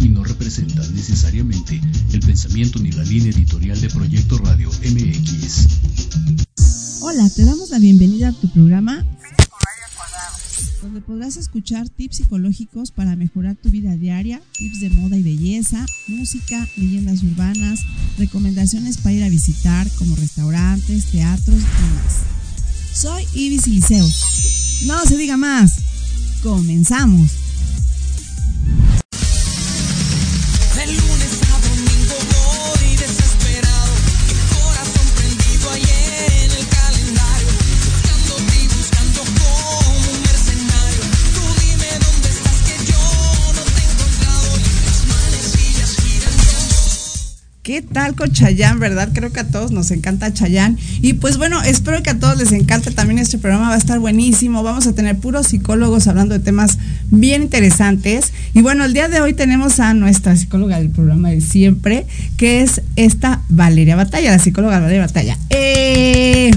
y no representan necesariamente el pensamiento ni la línea editorial de Proyecto Radio MX. Hola, te damos la bienvenida a tu programa donde podrás escuchar tips psicológicos para mejorar tu vida diaria, tips de moda y belleza, música, leyendas urbanas, recomendaciones para ir a visitar como restaurantes, teatros y más. Soy Ibis Liceo. No se diga más. Comenzamos. ¿Qué tal con Chayán, verdad? Creo que a todos nos encanta Chayán. Y pues bueno, espero que a todos les encante también este programa. Va a estar buenísimo. Vamos a tener puros psicólogos hablando de temas bien interesantes. Y bueno, el día de hoy tenemos a nuestra psicóloga del programa de siempre, que es esta Valeria Batalla, la psicóloga Valeria Batalla. Eh,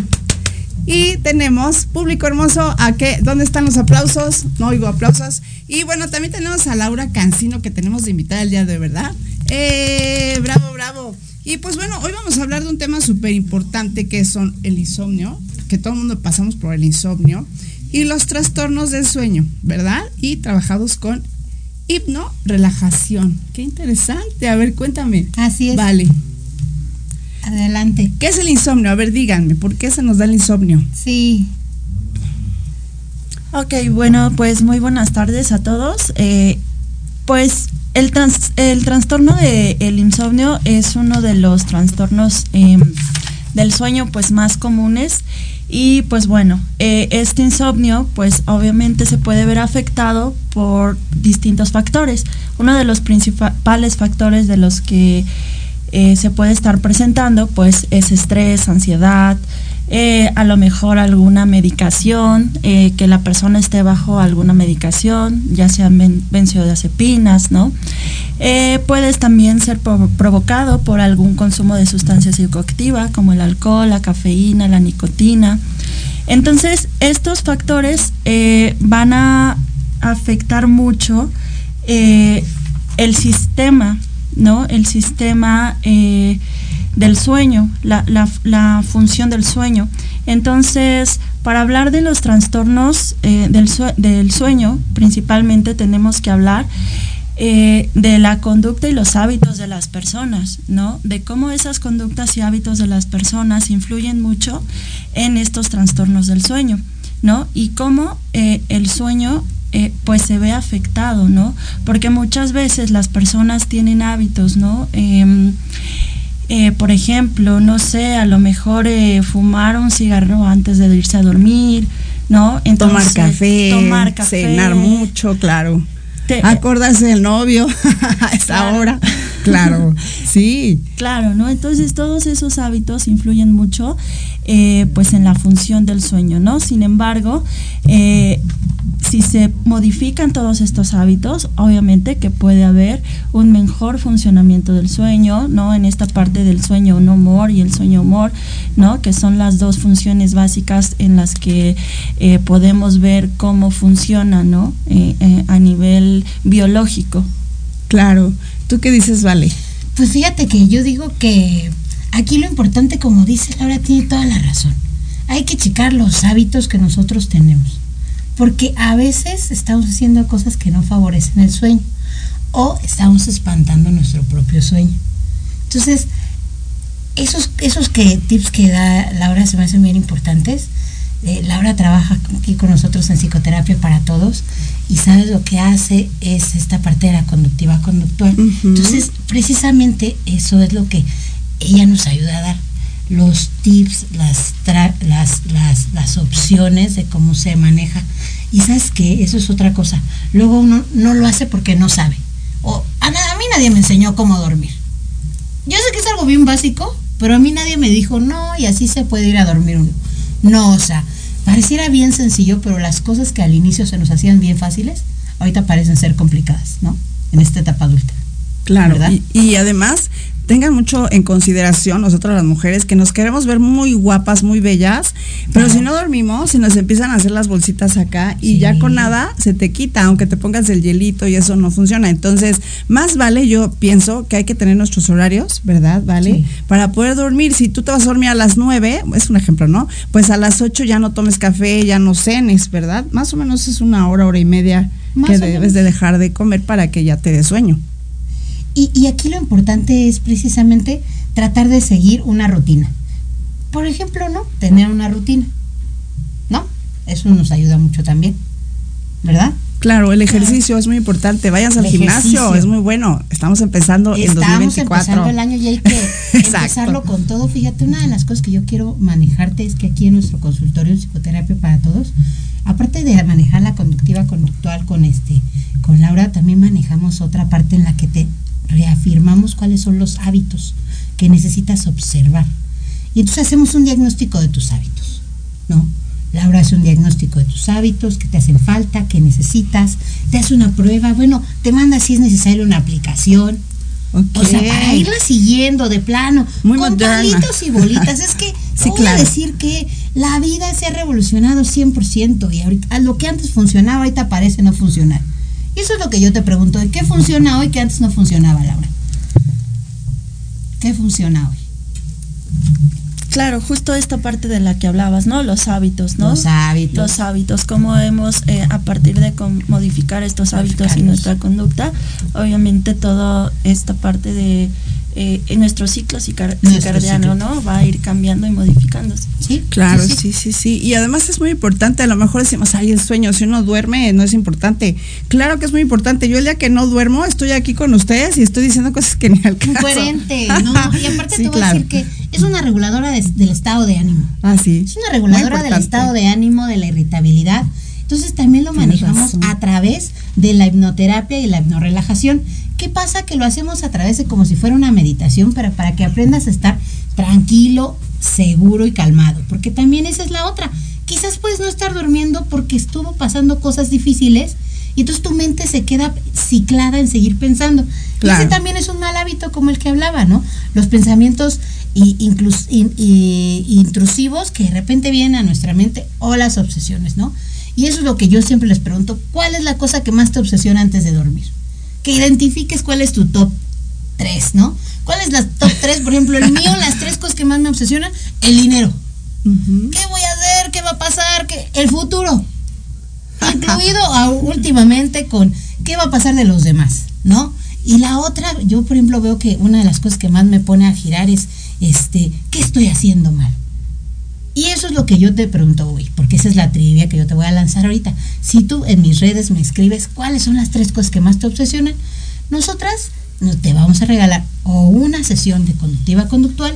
y tenemos público hermoso, ¿a qué? ¿Dónde están los aplausos? No oigo aplausos. Y bueno, también tenemos a Laura Cancino que tenemos de invitada el día de hoy, ¿verdad? Eh, bravo, bravo. Y pues bueno, hoy vamos a hablar de un tema súper importante que son el insomnio, que todo el mundo pasamos por el insomnio, y los trastornos del sueño, ¿verdad? Y trabajados con hipno relajación. Qué interesante. A ver, cuéntame. Así es. Vale. Adelante. ¿Qué es el insomnio? A ver, díganme, ¿por qué se nos da el insomnio? Sí. Ok, bueno, pues muy buenas tardes a todos. Eh, pues el, el trastorno del insomnio es uno de los trastornos em, del sueño pues más comunes y pues bueno, eh, este insomnio pues obviamente se puede ver afectado por distintos factores. Uno de los principales factores de los que eh, se puede estar presentando pues es estrés, ansiedad, eh, a lo mejor alguna medicación, eh, que la persona esté bajo alguna medicación, ya sean benzodiazepinas, ¿no? Eh, puedes también ser provocado por algún consumo de sustancias psicoactivas como el alcohol, la cafeína, la nicotina. Entonces, estos factores van a afectar mucho el sistema, ¿no? El sistema del sueño, la, función del sueño. Entonces, para hablar de los trastornos eh, del, sueño, principalmente tenemos que hablar eh, de la conducta y los hábitos de las personas, ¿no? De cómo esas conductas y hábitos de las personas influyen mucho en estos trastornos del sueño, ¿no? Y cómo eh, el sueño pues se ve afectado, ¿no? Porque muchas veces las personas tienen hábitos, ¿no? Em, eh, por ejemplo, no sé, a lo mejor eh, fumar un cigarro antes de irse a dormir, ¿no? tomar café, tomar café, cenar mucho, claro. Acordarse del novio a esa hora, claro, sí. Claro, ¿no? Entonces todos esos hábitos influyen mucho, eh, pues, en la función del sueño, ¿no? Sin embargo, si se modifican todos estos hábitos, obviamente que puede haber un mejor funcionamiento del sueño, ¿no? En esta parte del sueño no humor y el sueño humor, ¿no? Que son las dos funciones básicas en las que eh, podemos ver cómo funciona, ¿no? Eh, eh, a nivel biológico. Claro. ¿Tú qué dices, Vale? Pues fíjate que yo digo que aquí lo importante, como dice Laura, tiene toda la razón. Hay que checar los hábitos que nosotros tenemos porque a veces estamos haciendo cosas que no favorecen el sueño o estamos espantando nuestro propio sueño. Entonces, esos, esos que, tips que da Laura se me hacen bien importantes. Eh, Laura trabaja aquí con nosotros en psicoterapia para todos y sabes lo que hace es esta parte de la conductiva conductual. Entonces, precisamente eso es lo que ella nos ayuda a dar los tips, las, las, las, las, opciones de cómo se maneja. Y sabes que eso es otra cosa. Luego uno no lo hace porque no sabe. O a, mí nadie me enseñó cómo dormir. Yo sé que es algo bien básico, pero a mí nadie me dijo, no, y así se puede ir a dormir uno. No, o sea, pareciera bien sencillo, pero las cosas que al inicio se nos hacían bien fáciles, ahorita parecen ser complicadas, ¿no? En esta etapa adulta. Claro, y, y, además tengan mucho en consideración nosotros las mujeres que nos queremos ver muy guapas, muy bellas, pero si no dormimos, se nos empiezan a hacer las bolsitas acá y ya con nada se te quita, aunque te pongas el hielito y eso no funciona. Entonces, más vale, yo pienso que hay que tener nuestros horarios, ¿verdad? ¿Vale? Para poder dormir. Si tú te vas a dormir a las 9, es un ejemplo, ¿no? Pues a las 8 ya no tomes café, ya no cenes, ¿verdad? Más o menos es una hora, hora y media que debes de dejar de comer para que ya te dé sueño. Y, y aquí lo importante es precisamente tratar de seguir una rutina. Por ejemplo, ¿no? Tener una rutina. ¿No? Eso nos ayuda mucho también. ¿Verdad? Claro, el ejercicio es muy importante. Vayas al gimnasio, es muy bueno. Estamos empezando en 2024. Estamos empezando el año y hay que empezarlo con todo. Fíjate, una de las cosas que yo quiero manejarte es que aquí en nuestro consultorio de psicoterapia para todos, aparte de manejar la conductiva conductual con este, con Laura, también manejamos otra parte en la que te reafirmamos cuáles son los hábitos que necesitas observar. Y entonces hacemos un diagnóstico de tus hábitos, ¿no? Laura hace un diagnóstico de tus hábitos, que te hacen falta, que necesitas, te hace una prueba, bueno, te manda si es necesario una aplicación. O sea, para irla siguiendo de plano, con palitos y bolitas. Es que sí, voy a decir que la vida se ha revolucionado 100% y ahorita, lo que antes funcionaba ahorita parece no funcionar. Eso es lo que yo te pregunto, ¿qué funciona hoy que antes no funcionaba, Laura? ¿Qué funciona hoy? Claro, justo esta parte de la que hablabas, ¿no? Los hábitos, ¿no? Los hábitos. Los hábitos, cómo hemos, eh, a partir de modificar estos hábitos y nuestra conducta, obviamente toda esta parte de eh, en nuestro ciclo circadiano, ¿no? Va a ir cambiando y modificándose. Sí, claro, sí, sí, sí, Y además es muy importante, a lo mejor decimos, ay, el sueño, si uno duerme, no es importante. Claro que es muy importante. Yo el día que no duermo, estoy aquí con ustedes y estoy diciendo cosas que ni al caso. Coherente, ¿no? Y aparte te voy a decir que es una reguladora del estado de ánimo. Ah, sí. Es una reguladora del estado de ánimo, de la irritabilidad. Entonces también lo manejamos a través de la hipnoterapia y la hipnorelajación. ¿Qué pasa? Que lo hacemos a través de como si fuera una meditación, pero para que aprendas a estar tranquilo, seguro y calmado. Porque también esa es la otra. Quizás puedes no estar durmiendo porque estuvo pasando cosas difíciles y entonces tu mente se queda ciclada en seguir pensando. Y ese también es un mal hábito como el que hablaba, ¿no? Los pensamientos intrusivos que de repente vienen a nuestra mente o las obsesiones, ¿no? Y eso es lo que yo siempre les pregunto, ¿cuál es la cosa que más te obsesiona antes de dormir? Que identifiques cuál es tu top 3, ¿no? ¿Cuál es la top 3? Por ejemplo, el mío, las tres cosas que más me obsesionan, el dinero. ¿Qué voy a hacer? ¿Qué va a pasar? ¿Qué? El futuro. Incluido últimamente con qué va a pasar de los demás, ¿no? Y la otra, yo por ejemplo veo que una de las cosas que más me pone a girar es, este, ¿qué estoy haciendo mal? Y eso es lo que yo te pregunto hoy, porque esa es la trivia que yo te voy a lanzar ahorita. Si tú en mis redes me escribes cuáles son las tres cosas que más te obsesionan, nosotras te vamos a regalar o una sesión de conductiva conductual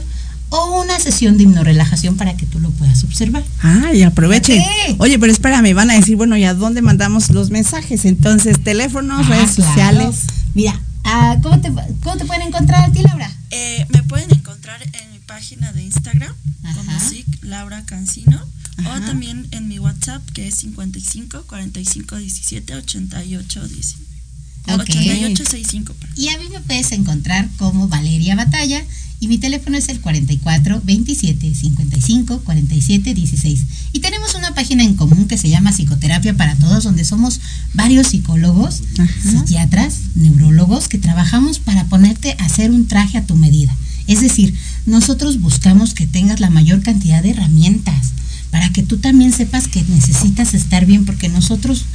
o una sesión de hipnorelajación para que tú lo puedas observar. Ah, y aprovechen. Oye, pero espérame, van a decir, bueno, ¿y a dónde mandamos los mensajes? Entonces, teléfonos, ah, redes sociales. Mira, ah, ¿cómo, te, ¿cómo te pueden encontrar a ti, Laura? Eh, me pueden encontrar en mi página de Instagram como SIC Laura Cancino o también en mi WhatsApp que es 55 45 17 88 10. 8865. Y a mí me puedes encontrar como Valeria Batalla y mi teléfono es el 44 27 55 47 16. Y tenemos una página en común que se llama Psicoterapia para Todos, donde somos varios psicólogos, psiquiatras, neurólogos que trabajamos para ponerte a hacer un traje a tu medida. Es decir, nosotros buscamos que tengas la mayor cantidad de herramientas para que tú también sepas que necesitas estar bien, porque nosotros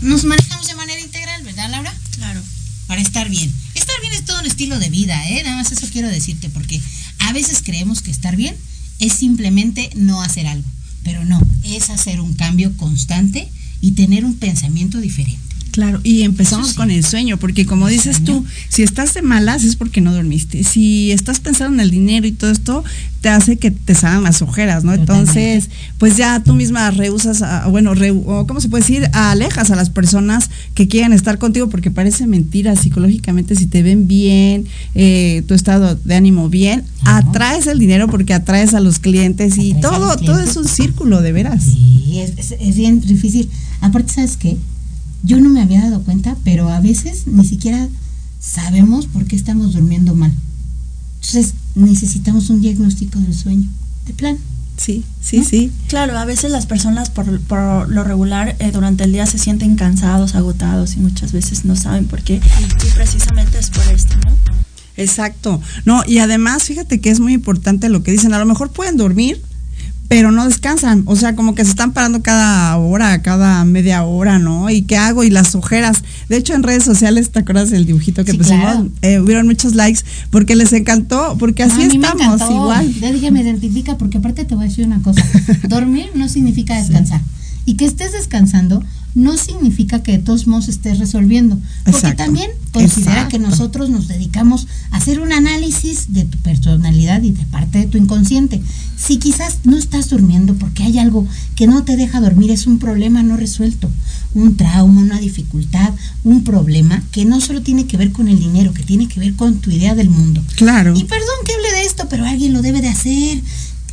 nos manejamos de manera integral, ¿verdad, Laura? Claro. Para estar bien. Estar bien es todo un estilo de vida, ¿eh? Nada más eso quiero decirte, porque a veces creemos que estar bien es simplemente no hacer algo, pero no, es hacer un cambio constante y tener un pensamiento diferente. Claro, y empezamos con el sueño, porque como dices tú, si estás de malas es porque no dormiste. Si estás pensando en el dinero y todo esto, te hace que te salgan las ojeras, ¿no? Entonces, pues ya tú misma rehusas, a, bueno, ¿cómo se puede decir? Alejas a las personas que quieren estar contigo porque parece mentira psicológicamente si te ven bien, eh, tu estado de ánimo bien, atraes el dinero porque atraes a los clientes y todo, todo es un círculo, de veras. Sí, es, es bien difícil. Aparte, ¿sabes qué? Yo no me había dado cuenta, pero a veces ni siquiera sabemos por qué estamos durmiendo mal. Entonces necesitamos un diagnóstico del sueño, de plan. Sí, sí, sí. Claro, a veces las personas por, por lo regular eh, durante el día se sienten cansados, agotados y muchas veces no saben por qué. Y precisamente es por esto, ¿no? Exacto. No, y además, fíjate que es muy importante lo que dicen. A lo mejor pueden dormir, pero no descansan. O sea, como que se están parando cada hora, cada media hora, ¿no? ¿Y qué hago? Y las ojeras. De hecho, en redes sociales, ¿te acuerdas del dibujito que pusimos? Eh, hubieron muchos likes porque les encantó, porque así estamos, igual. Ya dije, me identifica, porque aparte te voy a decir una cosa. Dormir no significa descansar. Y que estés descansando no significa que de todos modos estés resolviendo. Porque también considera que nosotros nos dedicamos a hacer un análisis de tu personalidad y de parte de tu inconsciente. Si quizás no estás durmiendo porque hay algo que no te deja dormir, es un problema no resuelto, un trauma, una dificultad, un problema que no solo tiene que ver con el dinero, que tiene que ver con tu idea del mundo. Claro. Y perdón que hable de esto, pero alguien lo debe de hacer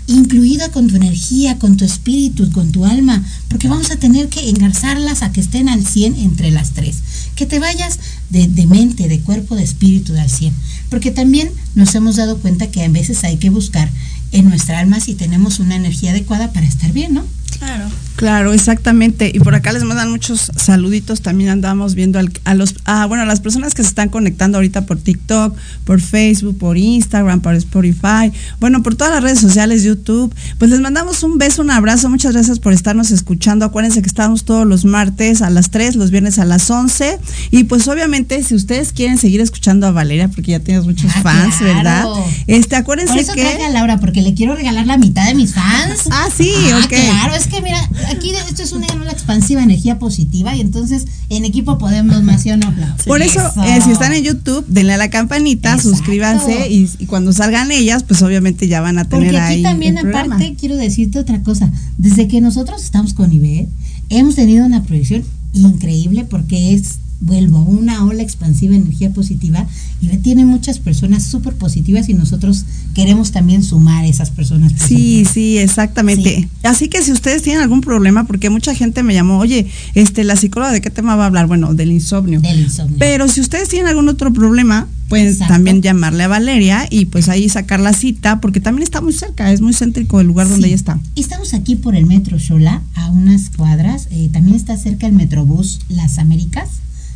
incluida con tu energía, con tu espíritu, con tu alma, porque vamos a tener que engarzarlas a que estén al 100 entre las tres. Que te vayas de, de, mente, de cuerpo, de espíritu al 100. Porque también nos hemos dado cuenta que a veces hay que buscar en nuestra alma si tenemos una energía adecuada para estar bien, ¿no? Claro. Claro, exactamente. Y por acá les mandan muchos saluditos. También andamos viendo a los, ah, bueno, a las personas que se están conectando ahorita por TikTok, por Facebook, por Instagram, por Spotify, bueno, por todas las redes sociales, YouTube. Pues les mandamos un beso, un abrazo. Muchas gracias por estarnos escuchando. Acuérdense que estamos todos los martes a las 3, los viernes a las 11. Y pues obviamente, si ustedes quieren seguir escuchando a Valeria, porque ya tienes muchos Ah, fans, claro. ¿verdad? Este, acuérdense Por eso que. a Laura, porque le quiero regalar la mitad de mis fans. Ah, sí, Ah, ok. Claro, es que mira, aquí de- esto es una una expansiva energía positiva y entonces en equipo podemos más, ¿sí o no? Por eso, eh, si están en YouTube, denle a la campanita, Exacto. suscríbanse y, y cuando salgan ellas, pues obviamente ya van a tener Porque ahí aquí también, el programa. aparte, quiero decirte otra cosa. Desde que nosotros estamos con Iber, hemos tenido una proyección increíble porque es, vuelvo, una ola expansiva de energía positiva. Iber tiene muchas personas súper positivas y nosotros queremos también sumar esas personas Sí, positivas. sí, exactamente. Sí. Así que si ustedes tienen algún problema, porque mucha gente me llamó, oye, este, la psicóloga de qué tema va a hablar, bueno, del insomnio. Del insomnio. Pero si ustedes tienen algún otro problema, pueden Exacto. también llamarle a Valeria y pues ahí sacar la cita, porque también está muy cerca, es muy céntrico el lugar donde ella está. Estamos aquí por el Metro Xola, a unas cuadras. eh, también está cerca el Metrobús Las Américas,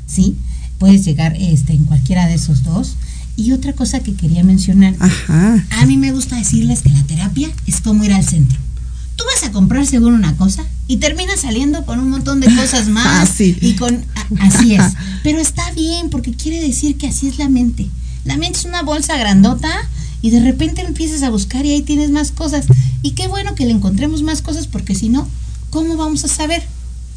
¿sí? Puedes llegar este, en cualquiera de esos dos. Y otra cosa que quería mencionar, Ajá. a mí me gusta decirles que la terapia es como ir al centro. Tú vas a comprar seguro una cosa y terminas saliendo con un montón de cosas más. Ah, sí. Y con a- así es. Pero está bien porque quiere decir que así es la mente. La mente es una bolsa grandota y de repente empiezas a buscar y ahí tienes más cosas. Y qué bueno que le encontremos más cosas porque si no, ¿cómo vamos a saber?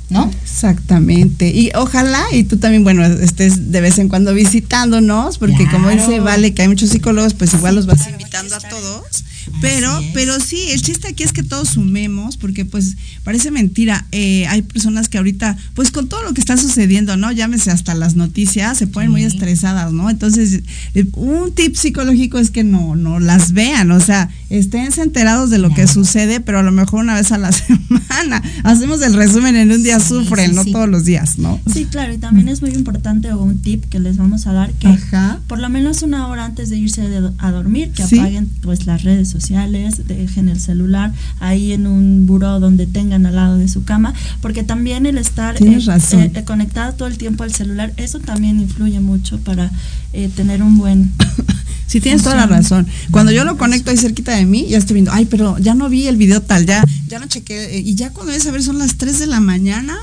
¿No? Exactamente. Y ojalá, y tú también, bueno, estés de vez en cuando visitándonos, porque como dice. Vale, que hay muchos psicólogos, pues igual los vas invitando a todos. Pero, pero sí, el chiste aquí es que todos sumemos, porque pues parece mentira. eh, hay personas que ahorita, pues con todo lo que está sucediendo, ¿no? Llámese hasta las noticias, se ponen muy estresadas, ¿no? Entonces, eh, un tip psicológico es que no, no las vean, o sea, esténse enterados de lo que sucede, pero a lo mejor una vez a la semana. Hacemos el resumen en un día Sí, sufren, sí, no sí. todos los días, ¿no? Sí, claro, y también es muy importante un tip que les vamos a dar que Ajá. por lo menos una hora antes de irse de- a dormir, que apaguen pues las redes sociales, dejen el celular ahí en un buró donde tengan al lado de su cama, porque también el estar razón. eh, conectado todo el tiempo al celular, eso también influye mucho para eh, tener un buen Sí, tienes toda la razón. Cuando yo lo conecto ahí cerquita de mí, ya estoy viendo, ay, pero ya no vi el video tal, ya, ya no chequé. eh, Y ya cuando ves a ver son las 3 de la mañana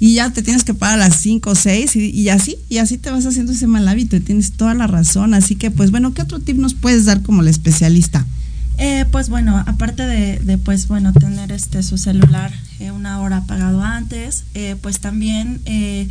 y ya te tienes que parar a las 5 o 6 y, y así, y así te vas haciendo ese mal hábito y tienes toda la razón. Así que, pues bueno, ¿qué otro tip nos puedes dar como el especialista? Eh, pues bueno, aparte de, de, pues bueno tener este su celular eh, una hora apagado antes, eh, pues también eh,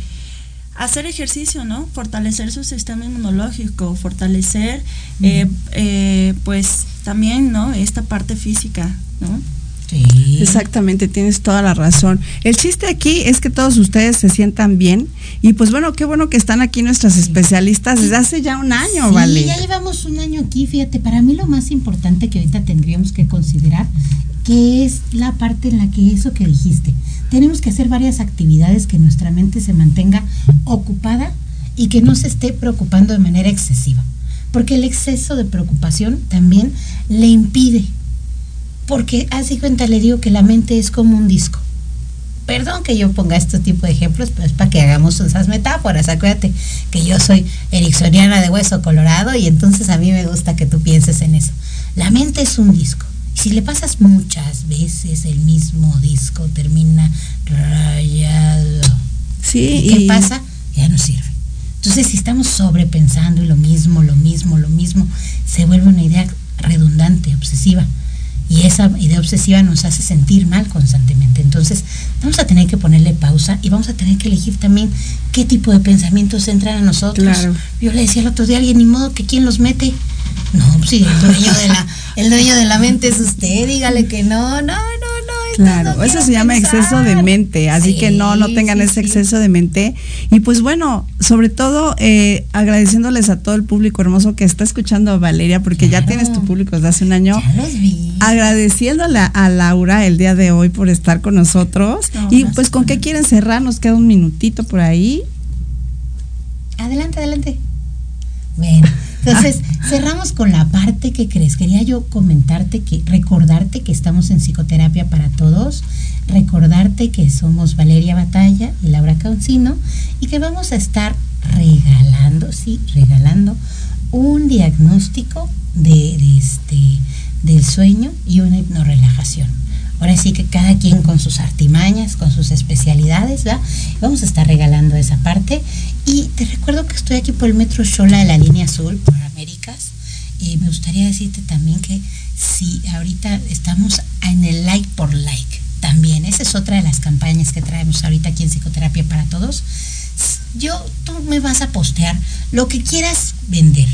hacer ejercicio, ¿no? Fortalecer su sistema inmunológico, fortalecer, eh, eh, pues también, ¿no? Esta parte física, ¿no? Sí. Exactamente, tienes toda la razón. El chiste aquí es que todos ustedes se sientan bien y pues bueno, qué bueno que están aquí nuestras especialistas desde hace ya un año, Sí, ¿vale? ya llevamos un año aquí, fíjate, para mí lo más importante que ahorita tendríamos que considerar, que es la parte en la que eso que dijiste, tenemos que hacer varias actividades que nuestra mente se mantenga ocupada y que no se esté preocupando de manera excesiva. Porque el exceso de preocupación también le impide. Porque, hace cuenta, le digo que la mente es como un disco. Perdón que yo ponga este tipo de ejemplos, pero es para que hagamos esas metáforas. Acuérdate que yo soy ericksoniana de hueso colorado y entonces a mí me gusta que tú pienses en eso. La mente es un disco. Si le pasas muchas veces el mismo disco, termina rayado. Sí, ¿Y qué pasa? Ya no sirve. Entonces, si estamos sobrepensando y lo mismo, lo mismo, lo mismo, se vuelve una idea redundante, obsesiva. Y esa idea obsesiva nos hace sentir mal constantemente. Entonces, vamos a tener que ponerle pausa y vamos a tener que elegir también qué tipo de pensamientos entran a nosotros. Claro. Yo le decía el otro día a alguien, ni modo que quién los mete. No, pues sí, el dueño de la, el dueño de la mente es usted, dígale que no, no, Claro, eso se llama pensar. exceso de mente, así que no, no tengan sí, ese exceso de mente. Y pues bueno, sobre todo eh, agradeciéndoles a todo el público hermoso que está escuchando a Valeria, porque ya tienes tu público desde hace un año. Ya los vi. Agradeciéndole a Laura el día de hoy por estar con nosotros. No, y pues con qué quieren cerrar, nos queda un minutito por ahí. Adelante, adelante. Bueno, entonces cerramos con la parte que crees. Quería yo comentarte que, recordarte que estamos en psicoterapia para todos, recordarte que somos Valeria Batalla y Laura Caucino y que vamos a estar regalando, sí, regalando un diagnóstico de, de este del sueño y una hipnorelajación. Ahora sí que cada quien con sus artimañas, con sus especialidades, ¿va? Vamos a estar regalando esa parte. Y te recuerdo que estoy aquí por el Metro Shola de la línea azul, por Américas. Y me gustaría decirte también que si ahorita estamos en el like por like, también, esa es otra de las campañas que traemos ahorita aquí en Psicoterapia para Todos. Yo, tú me vas a postear lo que quieras vender,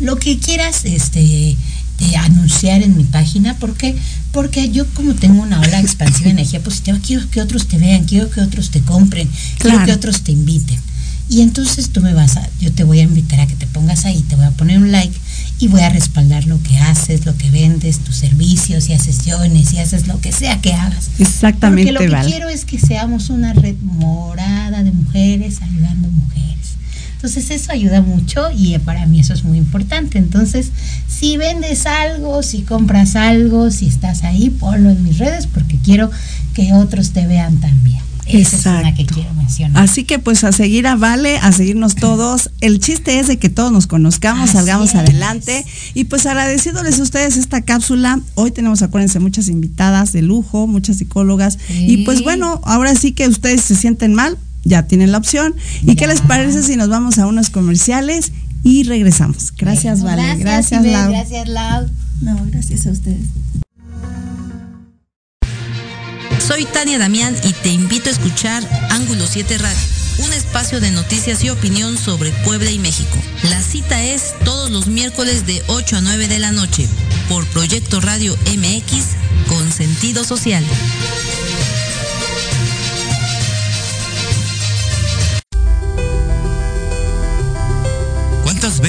lo que quieras este, de anunciar en mi página, porque porque yo como tengo una ola expansiva de energía positiva, quiero que otros te vean, quiero que otros te compren, quiero que otros te inviten. Y entonces tú me vas a, yo te voy a invitar a que te pongas ahí, te voy a poner un like y voy a respaldar lo que haces, lo que vendes, tus servicios, si haces sesiones, si haces lo que sea que hagas. Exactamente, Porque lo que Val. quiero es que seamos una red morada de mujeres ayudando mujeres. Entonces eso ayuda mucho y para mí eso es muy importante. Entonces, si vendes algo, si compras algo, si estás ahí, ponlo en mis redes porque quiero que otros te vean también. Esa es una que quiero mencionar. Así que pues a seguir a Vale, a seguirnos todos. El chiste es de que todos nos conozcamos, Así salgamos es. adelante. Y pues agradeciéndoles a ustedes esta cápsula. Hoy tenemos, acuérdense, muchas invitadas de lujo, muchas psicólogas. Y pues bueno, ahora sí que ustedes se sienten mal, ya tienen la opción. ¿Y qué les parece si nos vamos a unos comerciales y regresamos? Gracias, Bueno, Vale. Gracias, Ibe, Lau. Gracias, Lau. No, gracias a ustedes. Soy Tania Damián y te invito a escuchar Ángulo 7 Radio, un espacio de noticias y opinión sobre Puebla y México. La cita es todos los miércoles de 8 a 9 de la noche por Proyecto Radio MX con sentido social.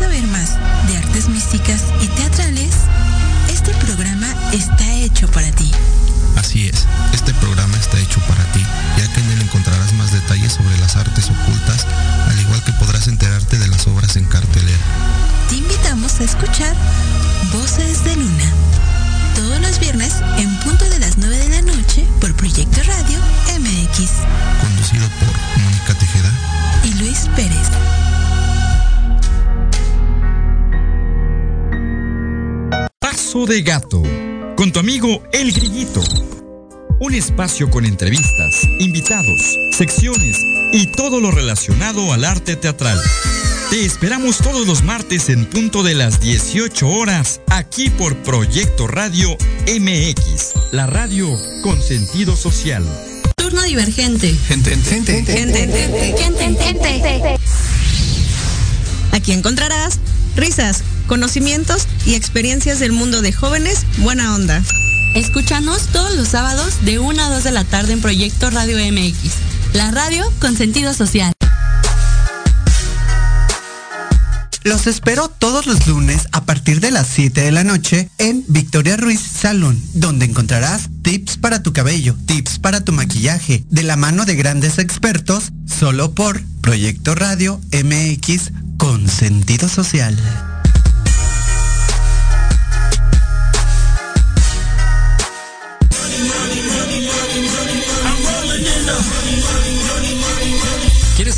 Saber más de artes místicas y teatrales? Este programa está hecho para ti. Así es, este programa está hecho para ti, ya que en él encontrarás más detalles sobre las artes ocultas, al igual que podrás enterarte de las obras en cartelera. Te invitamos a escuchar Voces de Luna. Todos los viernes en punto de las 9 de la noche por Proyecto Radio MX Conducido por Mónica Tejeda. y Luis Pérez. Paso de Gato, con tu amigo El Grillito. Un espacio con entrevistas, invitados, secciones y todo lo relacionado al arte teatral. Te esperamos todos los martes en punto de las 18 horas, aquí por Proyecto Radio MX, la radio con sentido social. Turno divergente. Gente, gente, Gente, Aquí encontrarás risas, conocimientos y experiencias del mundo de jóvenes buena onda. Escúchanos todos los sábados de 1 a 2 de la tarde en Proyecto Radio MX, la radio con sentido social. Los espero todos los lunes a partir de las 7 de la noche en Victoria Ruiz Salón, donde encontrarás tips para tu cabello, tips para tu maquillaje, de la mano de grandes expertos, solo por Proyecto Radio MX con sentido social.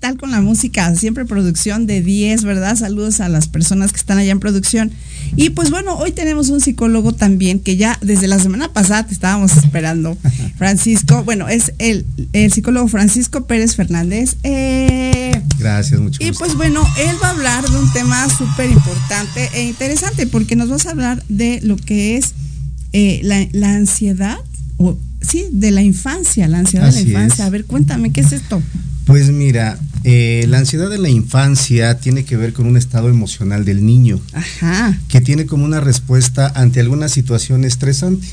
Tal con la música? Siempre producción de 10, ¿verdad? Saludos a las personas que están allá en producción. Y pues bueno, hoy tenemos un psicólogo también que ya desde la semana pasada te estábamos esperando. Francisco, bueno, es el, el psicólogo Francisco Pérez Fernández. Eh, Gracias, mucho Y pues bueno, él va a hablar de un tema súper importante e interesante porque nos vas a hablar de lo que es eh, la, la, ansiedad, o sí, de la infancia, la ansiedad Así de la infancia. es. A ver, cuéntame, ¿qué es esto? Pues mira, eh, la ansiedad en la infancia tiene que ver con un estado emocional del niño. Ajá. Que tiene como una respuesta ante alguna situación estresante.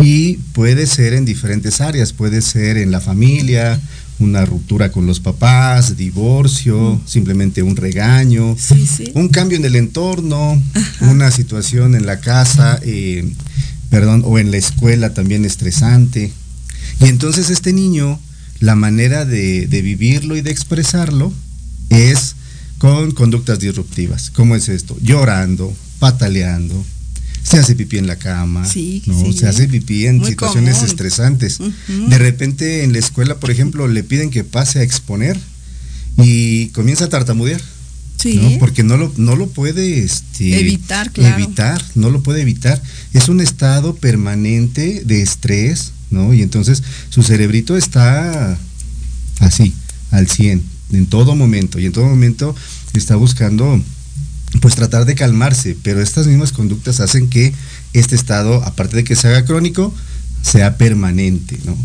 Y puede ser en diferentes áreas, puede ser en la familia, una ruptura con los papás, divorcio, simplemente un regaño, Sí, sí. un cambio en el entorno, una situación en la casa, eh, perdón, o en la escuela también estresante. Y entonces este niño, la manera de, de vivirlo y de expresarlo es con conductas disruptivas. ¿Cómo es esto? Llorando, pataleando, se hace pipí en la cama, Sí, ¿no? sí. se hace pipí en Muy situaciones común. estresantes. De repente en la escuela, por ejemplo, le piden que pase a exponer y comienza a tartamudear. Sí. ¿no? Porque no lo, no lo puede este, Evitar, claro. evitar, no lo puede evitar. Es un estado permanente de estrés, ¿no? Y entonces su cerebrito está así, al 100, en todo momento. Y en todo momento está buscando, pues tratar de calmarse. Pero estas mismas conductas hacen que este estado, aparte de que se haga crónico, sea permanente, ¿no?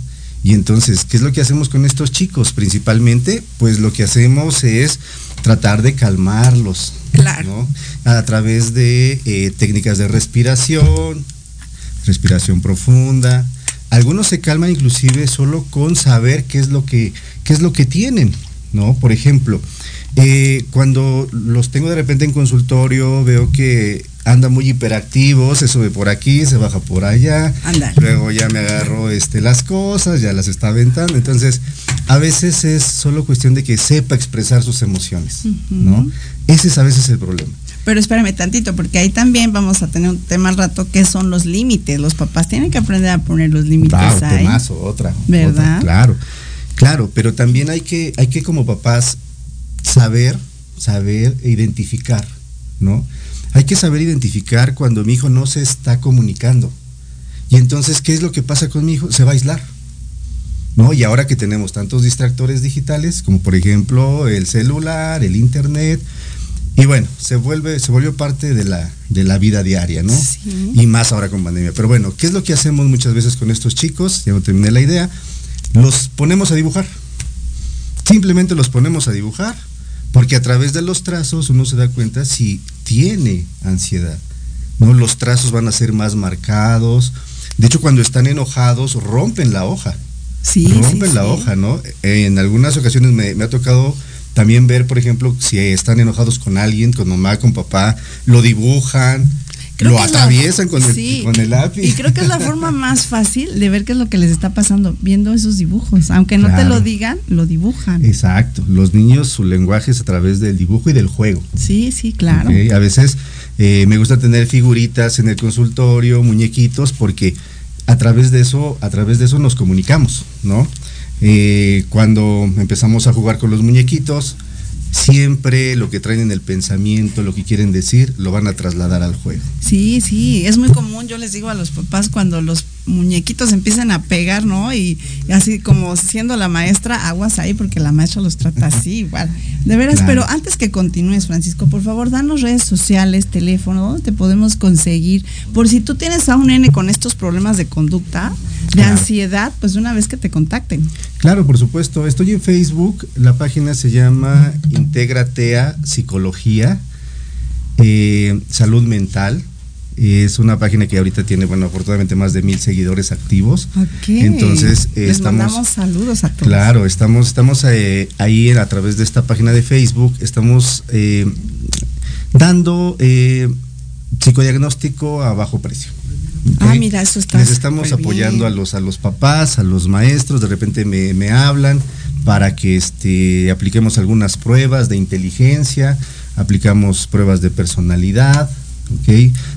Y entonces, ¿qué es lo que hacemos con estos chicos? Principalmente, pues lo que hacemos es tratar de calmarlos. Claro. ¿no? A través de eh, técnicas de respiración, respiración profunda. Algunos se calman inclusive solo con saber qué es lo que, qué es lo que tienen, ¿no? Por ejemplo, eh, cuando los tengo de repente en consultorio, veo que anda muy hiperactivo, se sube por aquí, se baja por allá, luego ya me agarro este, las cosas, ya las está aventando. Entonces, a veces es solo cuestión de que sepa expresar sus emociones, ¿no? Ese es a veces el problema. Pero espérame tantito, porque ahí también vamos a tener un tema al rato que son los límites. Los papás tienen que aprender a poner los límites Claro, ahí. temazo, otra. ¿Verdad? otra, claro, claro, pero también hay que, hay que como papás saber, saber e identificar, ¿no? Hay que saber identificar cuando mi hijo no se está comunicando. Y entonces, ¿qué es lo que pasa con mi hijo? Se va a aislar. ¿No? Y ahora que tenemos tantos distractores digitales, como por ejemplo el celular, el internet, y bueno, se vuelve, se volvió parte de la, de la vida diaria, ¿no? Sí. Y más ahora con pandemia. Pero bueno, ¿qué es lo que hacemos muchas veces con estos chicos? Ya no terminé la idea. Los ponemos a dibujar. Simplemente los ponemos a dibujar, porque a través de los trazos uno se da cuenta si tiene ansiedad. ¿no? Los trazos van a ser más marcados. De hecho, cuando están enojados, rompen la hoja. Sí, rompen sí, la sí. hoja, ¿no? En algunas ocasiones me, me ha tocado también ver, por ejemplo, si están enojados con alguien, con mamá, con papá, lo dibujan, Creo lo la- atraviesan con, el, sí, con el lápiz. Y creo que es la forma más fácil de ver qué es lo que les está pasando, viendo esos dibujos. Aunque no te lo digan, lo dibujan. Exacto. Los niños, su lenguaje es a través del dibujo y del juego. Sí, sí, claro. A veces eh, me gusta tener figuritas en el consultorio, muñequitos, porque a través de eso, a través de eso nos comunicamos, ¿no? Eh, cuando empezamos a jugar con los muñequitos, siempre lo que traen en el pensamiento, lo que quieren decir, lo van a trasladar al juego. Sí, sí, es muy común, yo les digo a los papás cuando los muñequitos empiezan a pegar, ¿no? Y, así como siendo la maestra, aguas ahí porque la maestra los trata así igual. De veras, pero antes que continúes, Francisco, por favor, danos redes sociales, teléfono, ¿dónde te podemos conseguir? Por si tú tienes a un nene con estos problemas de conducta, de ansiedad, pues una vez que te contacten. Claro, por supuesto. Estoy en Facebook, la página se llama Integratea Psicología, eh, Salud Mental es una página que ahorita tiene, bueno, afortunadamente más de mil seguidores activos. Entonces, Les estamos, mandamos saludos a todos. Claro, estamos, estamos eh, ahí a través de esta página de Facebook, estamos eh, dando psicodiagnóstico a bajo precio. Ah, mira, eso está. Les estamos apoyando a los, a los papás, a los maestros, de repente me, me hablan para que este, apliquemos algunas pruebas de inteligencia, aplicamos pruebas de personalidad,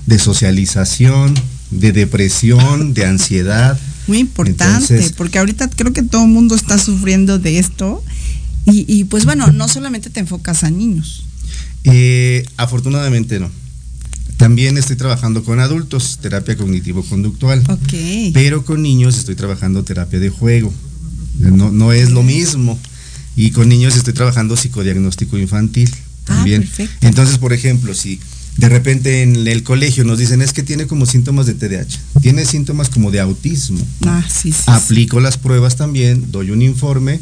de socialización, de depresión, de ansiedad. Muy importante, porque ahorita creo que todo el mundo está sufriendo de esto y, pues bueno, no solamente te enfocas a niños. Eh, afortunadamente no. También estoy trabajando con adultos, terapia cognitivo-conductual. Pero con niños estoy trabajando terapia de juego. No, no es lo mismo. Y con niños estoy trabajando psicodiagnóstico infantil. Ah, también. Entonces, por ejemplo, si de repente en el colegio nos dicen es que tiene como síntomas de TDAH, tiene síntomas como de autismo. Ah, sí, sí. Aplico las pruebas también, doy un informe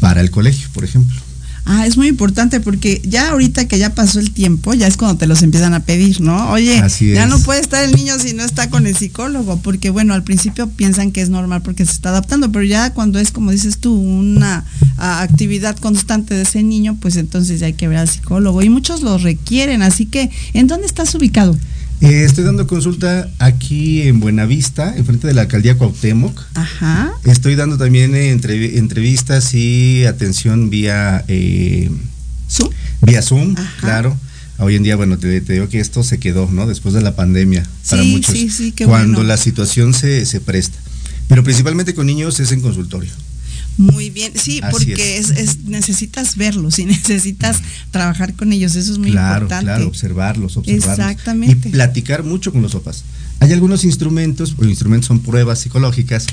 para el colegio, por ejemplo. Ah, es muy importante porque ya ahorita que ya pasó el tiempo, ya es cuando te los empiezan a pedir, ¿no? Oye, ya no puede estar el niño si no está con el psicólogo, porque bueno, al principio piensan que es normal porque se está adaptando, pero ya cuando es, como dices tú, una actividad constante de ese niño, pues entonces ya hay que ver al psicólogo. Y muchos lo requieren, así que, ¿en dónde estás ubicado? Eh, estoy dando consulta aquí en Buenavista, enfrente de la alcaldía Cuauhtémoc. Ajá. Estoy dando también entrevistas y atención vía eh, Zoom. Vía Zoom, claro. Hoy en día, bueno, te, digo que esto se quedó, ¿no? Después de la pandemia, para muchos. Sí, sí, qué cuando la situación se, se presta. Pero principalmente con niños es en consultorio. Muy bien, sí, porque es. necesitas verlos y necesitas trabajar con ellos, eso es muy importante. Claro, observarlos, observarlos. Exactamente. Y platicar mucho con los papás. Hay algunos instrumentos, o instrumentos son pruebas psicológicas,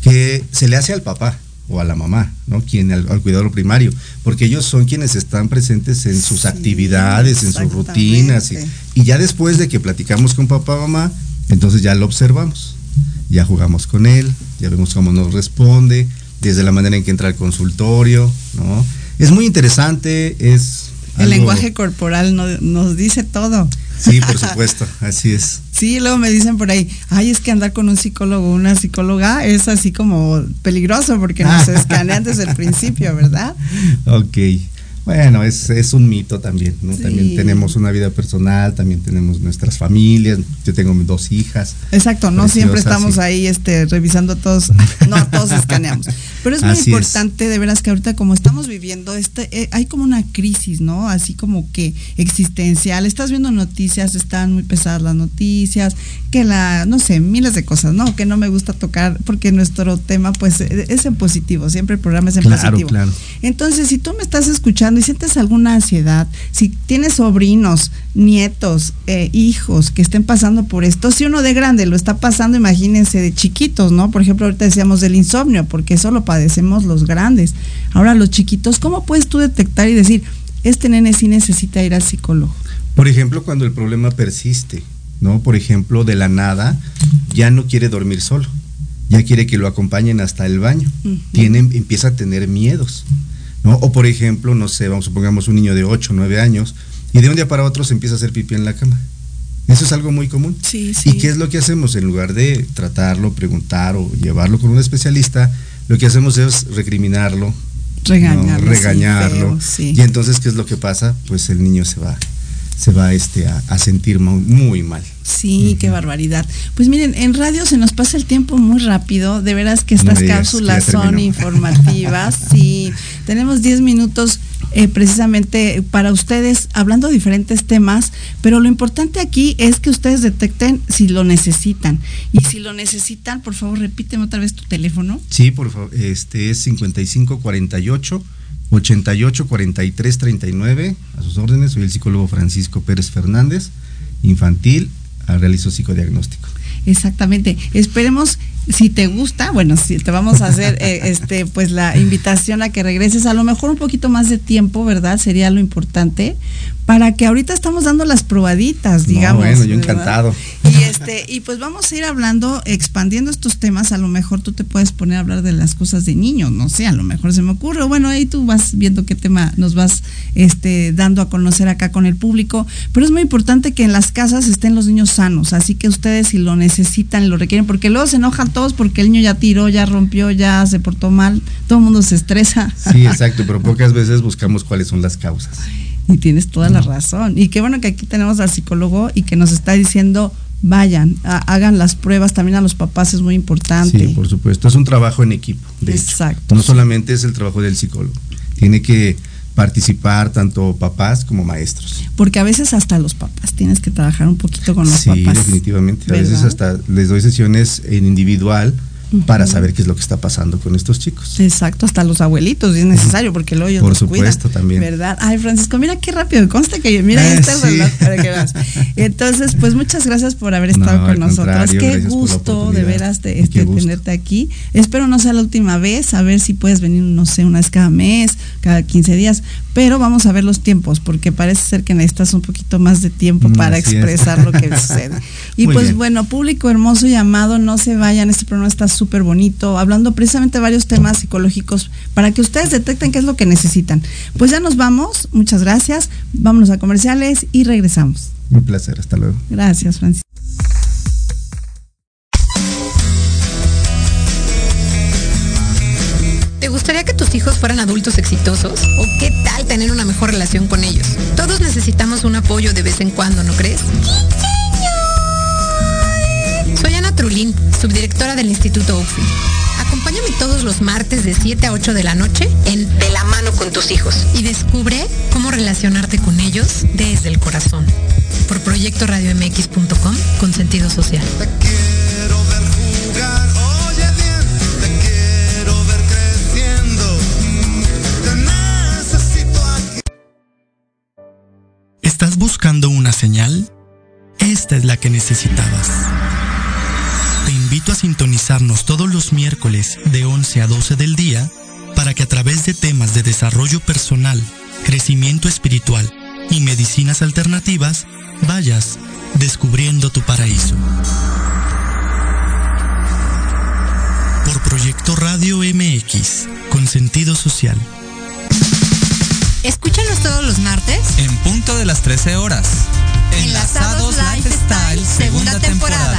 que se le hace al papá o a la mamá, ¿no? Quien al, cuidador primario, porque ellos son quienes están presentes en sus actividades, en sus rutinas, y, y, ya después de que platicamos con papá o mamá, entonces ya lo observamos, ya jugamos con él, ya vemos cómo nos responde, desde la manera en que entra al consultorio, ¿no? Es muy interesante, es... El lenguaje corporal nos dice todo. Sí, por supuesto, así es. Sí, luego me dicen por ahí, ay, es que andar con un psicólogo o una psicóloga es así como peligroso porque nos escanean desde el principio, ¿verdad? Ok. Bueno, es, es un mito también, ¿no? También tenemos una vida personal, también tenemos nuestras familias, yo tengo dos hijas. Exacto, no siempre estamos ahí este, revisando todos, no todos escaneamos. Pero es muy importante, de veras, que ahorita como estamos viviendo, este, eh, hay como una crisis, ¿no? Así como que existencial. Estás viendo noticias, están muy pesadas las noticias, que la, no sé, miles de cosas, ¿no? Que no me gusta tocar, porque nuestro tema, pues, e, es en positivo, siempre el programa es en positivo. Claro. Entonces, si tú me estás escuchando, y sientes alguna ansiedad, si tienes sobrinos, nietos, eh, hijos que estén pasando por esto, si uno de grande lo está pasando, imagínense de chiquitos, ¿no? Por ejemplo, ahorita decíamos del insomnio, porque eso lo padecemos los grandes. Ahora los chiquitos, ¿cómo puedes tú detectar y decir, este nene sí necesita ir al psicólogo? Por ejemplo, cuando el problema persiste, ¿no? Por ejemplo, de la nada, ya no quiere dormir solo ya quiere que lo acompañen hasta el baño. Tiene, empieza a tener miedos. O por ejemplo, no sé, vamos supongamos un niño de 8 o 9 años y de un día para otro se empieza a hacer pipí en la cama. Eso es algo muy común. Sí, sí. ¿Y qué es lo que hacemos? En lugar de tratarlo, preguntar o llevarlo con un especialista, lo que hacemos es recriminarlo, regañarlo, regañarlo. Y entonces, ¿qué es lo que pasa? Pues el niño se va se va este, a, sentir muy, mal. Sí, qué barbaridad. Pues miren, en radio se nos pasa el tiempo muy rápido. De veras que estas cápsulas son informativas. sí, tenemos 10 minutos eh, precisamente para ustedes, hablando de diferentes temas, pero lo importante aquí es que ustedes detecten si lo necesitan. Y si lo necesitan, por favor, repíteme otra vez tu teléfono. Sí, por favor, este es 5548 88 43 39. A sus órdenes, soy el psicólogo Francisco Pérez Fernández, infantil, realizo psicodiagnóstico. Exactamente. Esperemos si te gusta, bueno, si te vamos a hacer eh, este pues la invitación a que regreses a lo mejor un poquito más de tiempo, ¿verdad? Sería lo importante para que ahorita estamos dando las probaditas, digamos. bueno, yo encantado. Y este y pues vamos a ir hablando, expandiendo estos temas, a lo mejor tú te puedes poner a hablar de las cosas de niños, no sé, a lo mejor se me ocurre, bueno, ahí tú vas viendo qué tema nos vas este dando a conocer acá con el público, pero es muy importante que en las casas estén los niños sanos, así que ustedes si lo necesitan, lo requieren, porque luego se enojan todos porque el niño ya tiró, ya rompió, ya se portó mal, todo el mundo se estresa. Sí, exacto, pero pocas veces buscamos cuáles son las causas. Y tienes toda la razón. Y qué bueno que aquí tenemos al psicólogo y que nos está diciendo, vayan, hagan las pruebas, también a los papás es muy importante. Sí, por supuesto, es un trabajo en equipo. Exacto. No solamente es el trabajo del psicólogo, tiene que participar tanto papás como maestros. Porque a veces hasta los papás tienes que trabajar un poquito con los papás. Sí, definitivamente. A veces hasta les doy sesiones en individual para saber qué es lo que está pasando con estos chicos. Exacto, hasta los abuelitos, es necesario, porque luego ellos Por supuesto, también. ¿Verdad? Ay, Francisco, mira qué rápido, consta que mira, ahí está el para que veas. Entonces, pues muchas gracias por haber estado con nosotros. Qué gusto de veras de, este, tenerte aquí. Espero no sea la última vez, a ver si puedes venir, no sé, una vez cada mes, cada 15 días, pero vamos a ver los tiempos, porque parece ser que necesitas un poquito más de tiempo mm, para expresar lo que sucede. Y pues bueno, público hermoso y amado, no se vayan, este programa está súper bonito, hablando precisamente de varios temas psicológicos para que ustedes detecten qué es lo que necesitan. Pues ya nos vamos, muchas gracias, vámonos a comerciales y regresamos. Un placer, hasta luego. Gracias, Francisco. ¿Te gustaría que tus hijos fueran adultos exitosos? ¿O qué tal tener una mejor relación con ellos? Todos necesitamos un apoyo de vez en cuando, ¿no crees? Trulín, subdirectora del Instituto UFI. Acompáñame todos los martes de 7 a 8 de la noche en De la mano con tus hijos y descubre cómo relacionarte con ellos desde el corazón. Por proyectoradiomx.com con sentido social. ¿Estás buscando una señal? Esta es la que necesitabas te invito a sintonizarnos todos los miércoles de 11 a 12 del día para que a través de temas de desarrollo personal, crecimiento espiritual y medicinas alternativas vayas descubriendo tu paraíso. Por Proyecto Radio MX, con sentido social. Escúchanos todos los martes en punto de las 13 horas. Enlazados Lifestyle, segunda temporada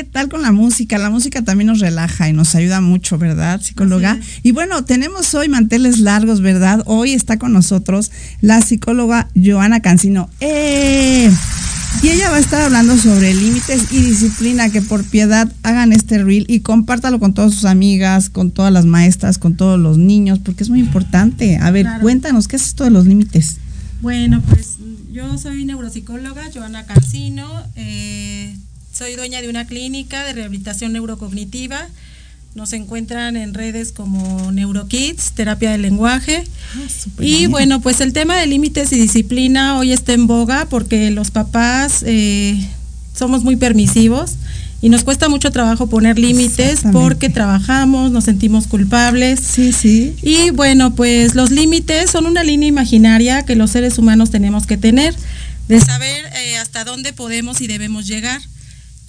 ¿Qué tal con la música? La música también nos relaja y nos ayuda mucho, ¿verdad, psicóloga? Y bueno, tenemos hoy manteles largos, ¿verdad? Hoy está con nosotros la psicóloga Joana Cancino. ¡Eh! Y ella va a estar hablando sobre límites y disciplina, que por piedad hagan este reel y compártalo con todas sus amigas, con todas las maestras, con todos los niños, porque es muy importante. A ver, cuéntanos, ¿qué es esto de los límites? Bueno, pues yo soy neuropsicóloga, Joana Cancino, eh, soy dueña de una clínica de rehabilitación neurocognitiva. Nos encuentran en redes como NeuroKids, terapia del lenguaje. Ah, y bueno, pues el tema de límites y disciplina hoy está en boga porque los papás eh, somos muy permisivos y nos cuesta mucho trabajo poner límites porque trabajamos, nos sentimos culpables. Sí, sí. Y bueno, pues los límites son una línea imaginaria que los seres humanos tenemos que tener, de saber eh, hasta dónde podemos y debemos llegar.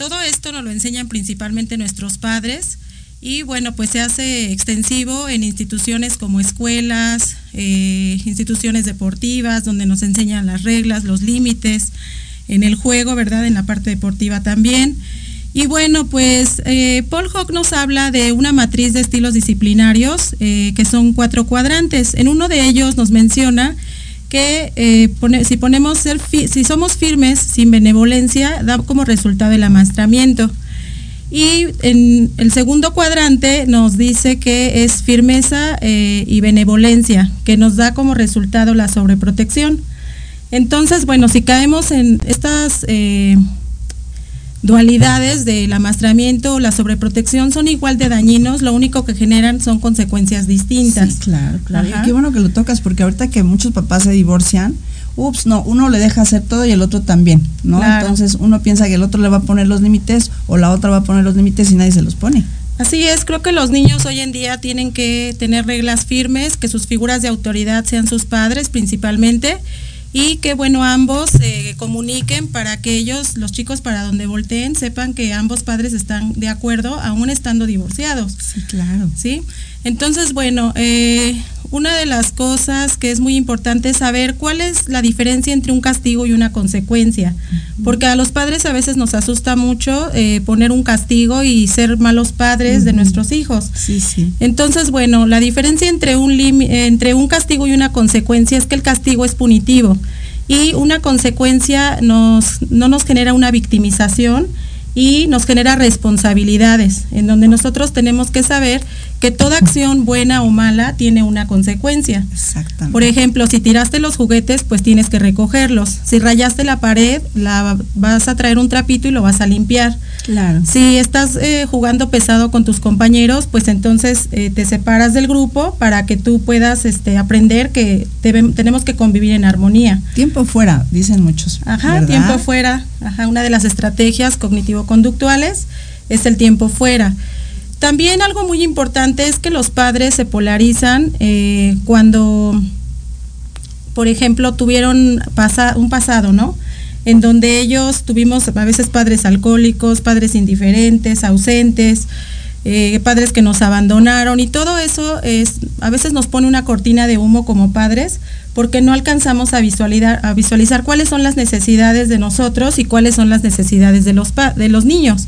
Todo esto nos lo enseñan principalmente nuestros padres y bueno, pues se hace extensivo en instituciones como escuelas, eh, instituciones deportivas, donde nos enseñan las reglas, los límites, en el juego, ¿verdad? En la parte deportiva también. Y bueno, pues eh, Paul Hock nos habla de una matriz de estilos disciplinarios, eh, que son cuatro cuadrantes. En uno de ellos nos menciona que si ponemos si somos firmes sin benevolencia, da como resultado el amastramiento. Y en el segundo cuadrante nos dice que es firmeza eh, y benevolencia, que nos da como resultado la sobreprotección. Entonces, bueno, si caemos en estas eh, dualidades del amastramiento o la sobreprotección son igual de dañinos, lo único que generan son consecuencias distintas. claro, claro. Y qué bueno que lo tocas, porque ahorita que muchos papás se divorcian, ups, no, uno le deja hacer todo y el otro también, ¿no? Entonces uno piensa que el otro le va a poner los límites o la otra va a poner los límites y nadie se los pone. Así es, creo que los niños hoy en día tienen que tener reglas firmes, que sus figuras de autoridad sean sus padres principalmente y que bueno ambos se comuniquen para que ellos, los chicos para donde volteen, sepan que ambos padres están de acuerdo aún estando divorciados. Sí, claro. ¿Sí? Entonces, bueno, eh, una de las cosas que es muy importante es saber cuál es la diferencia entre un castigo y una consecuencia, porque a los padres a veces nos asusta mucho eh, poner un castigo y ser malos padres de nuestros hijos. Sí, sí. Entonces, bueno, la diferencia entre un, entre un castigo y una consecuencia es que el castigo es punitivo y una consecuencia nos, no nos genera una victimización y nos genera responsabilidades, en donde nosotros tenemos que saber que toda acción buena o mala tiene una consecuencia. Exactamente. Por ejemplo, si tiraste los juguetes, pues tienes que recogerlos. Si rayaste la pared, la vas a traer un trapito y lo vas a limpiar. Claro. Si estás eh, jugando pesado con tus compañeros, pues entonces eh, te separas del grupo para que tú puedas este, aprender que tenemos que convivir en armonía. Tiempo fuera, dicen muchos. Ajá, tiempo fuera. Ajá, una de las estrategias cognitivo-conductuales es el tiempo fuera. También algo muy importante es que los padres se polarizan eh, cuando, por ejemplo, tuvieron un pasado, ¿no? En donde ellos tuvimos a veces padres alcohólicos, padres indiferentes, ausentes, eh, padres que nos abandonaron y todo eso es, a veces nos pone una cortina de humo como padres porque no alcanzamos a visualizar, cuáles son las necesidades de nosotros y cuáles son las necesidades de los niños.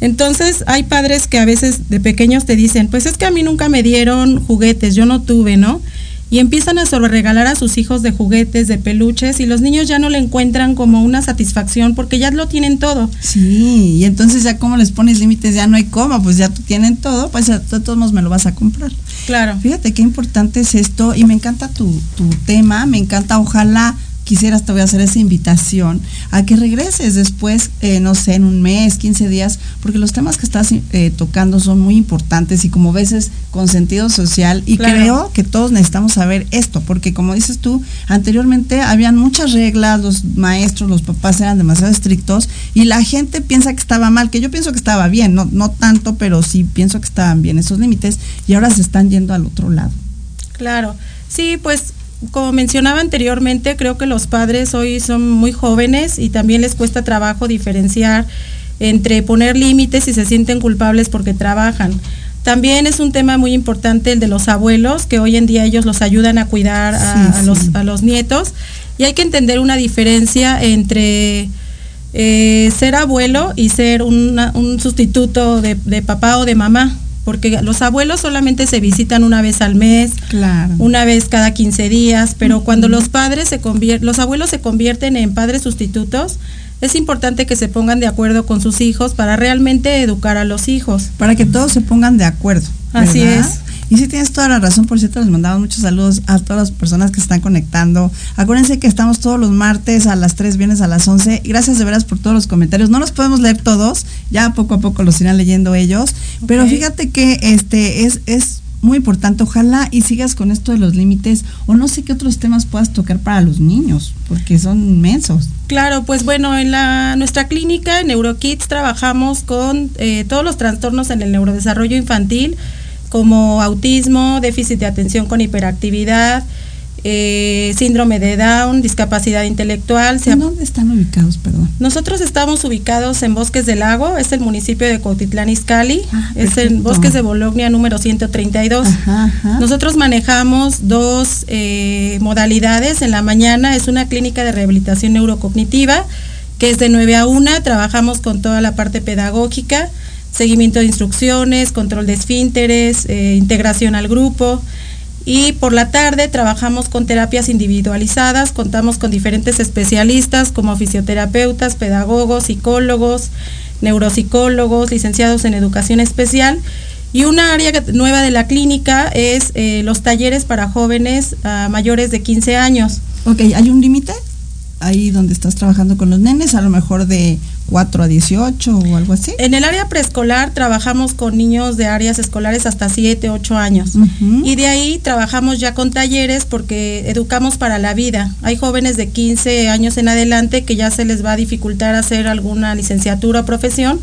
Entonces hay padres que a veces de pequeños te dicen, pues es que a mí nunca me dieron juguetes, yo no tuve, ¿no? Y empiezan a sobre regalar a sus hijos de juguetes, de peluches, y los niños ya no le encuentran como una satisfacción porque ya lo tienen todo. Sí, y entonces ya como les pones límites, ya no hay cómo, pues ya tienen todo, pues de todos modos me lo vas a comprar. Claro. Fíjate qué importante es esto, y me encanta tu, tu tema, me encanta, ojalá quisieras te voy a hacer esa invitación a que regreses después, eh, no sé, en un mes, 15 días, porque los temas que estás eh, tocando son muy importantes y como ves es con sentido social y creo que todos necesitamos saber esto, porque como dices tú, anteriormente habían muchas reglas, los maestros, los papás eran demasiado estrictos y la gente piensa que estaba mal, que yo pienso que estaba bien, no, no tanto, pero sí pienso que estaban bien esos límites y ahora se están yendo al otro lado. Claro, sí, pues como mencionaba anteriormente, creo que los padres hoy son muy jóvenes y también les cuesta trabajo diferenciar entre poner límites y se sienten culpables porque trabajan. También es un tema muy importante el de los abuelos, que hoy en día ellos los ayudan a cuidar a, Los, a los nietos. Y hay que entender una diferencia entre eh, ser abuelo y ser un sustituto de, papá o de mamá, porque los abuelos solamente se visitan una vez al mes, una vez cada 15 días, pero cuando los padres se convierten, los abuelos se convierten en padres sustitutos, es importante que se pongan de acuerdo con sus hijos para realmente educar a los hijos. Para que todos se pongan de acuerdo. Así es. Y sí tienes toda la razón, por cierto, les mandamos muchos saludos a todas las personas que están conectando. Acuérdense que estamos todos los martes a las 3, viernes a las 11. Gracias de veras por todos los comentarios. No los podemos leer todos, ya poco a poco los irán leyendo ellos. Pero fíjate que este es, es muy importante. Ojalá y sigas con esto de los límites o no sé qué otros temas puedas tocar para los niños, porque son inmensos. Claro, pues bueno, en la, nuestra clínica, en NeuroKids, trabajamos con eh, todos los trastornos en el neurodesarrollo infantil como autismo, déficit de atención con hiperactividad, eh, síndrome de Down, discapacidad intelectual. ¿Dónde están ubicados, perdón? Nosotros estamos ubicados en Bosques del Lago, es el municipio de Cuautitlán Izcalli, ah, es en Bosques de Bologna número 132. Nosotros manejamos dos eh, modalidades. En la mañana es una clínica de rehabilitación neurocognitiva, que es de 9 a 1, trabajamos con toda la parte pedagógica seguimiento de instrucciones, control de esfínteres, eh, integración al grupo. Y por la tarde trabajamos con terapias individualizadas, contamos con diferentes especialistas como fisioterapeutas, pedagogos, psicólogos, neuropsicólogos, licenciados en educación especial. Y una área nueva de la clínica es eh, los talleres para jóvenes ah, mayores de 15 años. Ok, ¿hay un límite? ahí donde estás trabajando con los nenes, a lo mejor de 4 a 18 o algo así? En el área preescolar trabajamos con niños de áreas escolares hasta 7, 8 años. Y de ahí trabajamos ya con talleres porque educamos para la vida. Hay jóvenes de 15 años en adelante que ya se les va a dificultar hacer alguna licenciatura o profesión,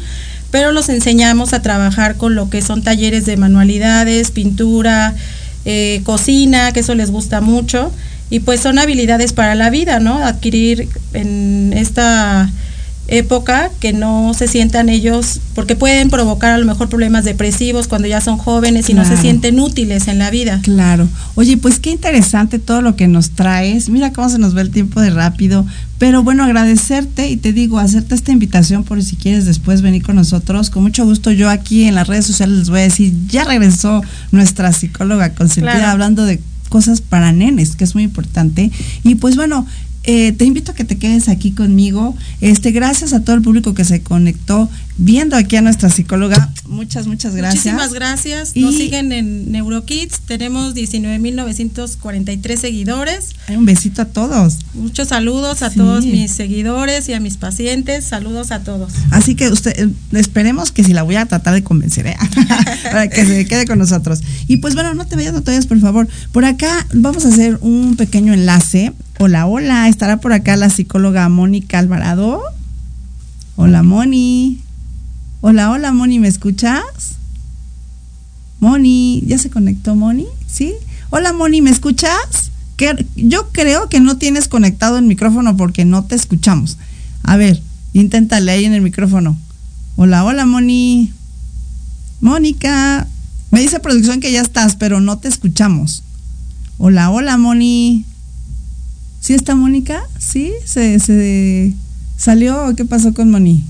pero los enseñamos a trabajar con lo que son talleres de manualidades, pintura, eh, cocina, que eso les gusta mucho y pues son habilidades para la vida, ¿no? Adquirir en esta época que no se sientan ellos, porque pueden provocar a lo mejor problemas depresivos cuando ya son jóvenes y no se sienten útiles en la vida. Claro. Oye, pues qué interesante todo lo que nos traes. Mira cómo se nos ve el tiempo de rápido. Pero bueno, agradecerte y te digo, hacerte esta invitación por si quieres después venir con nosotros. Con mucho gusto yo aquí en las redes sociales les voy a decir, ya regresó nuestra psicóloga consentida hablando de cosas para nenes, que es muy importante. Y pues bueno, eh, te invito a que te quedes aquí conmigo. Este, gracias a todo el público que se conectó viendo aquí a nuestra psicóloga. Muchas, muchas gracias. Muchísimas gracias. Nos siguen en NeuroKids. Tenemos 19.943 seguidores. un besito a todos. Muchos saludos a todos mis seguidores y a mis pacientes. Saludos a todos. Así que usted, eh, esperemos que si la voy a tratar de convencer, ¿eh? para que se quede con nosotros. Y pues bueno, no te vayas, no te vayas, por favor. Por acá vamos a hacer un pequeño enlace Hola, hola, estará por acá la psicóloga Mónica Alvarado. Hola, Moni. Hola, hola, Moni, ¿me escuchas? Moni, ¿ya se conectó Moni? ¿Sí? Hola, Moni, ¿me escuchas? yo creo que no tienes conectado el micrófono porque no te escuchamos. A ver, inténtale ahí en el micrófono. Hola, hola, Moni. Mónica. Me dice producción que ya estás, pero no te escuchamos. Hola, hola, Moni. ¿Sí está Mónica? ¿Sí? ¿Se, se salió qué pasó con Moni?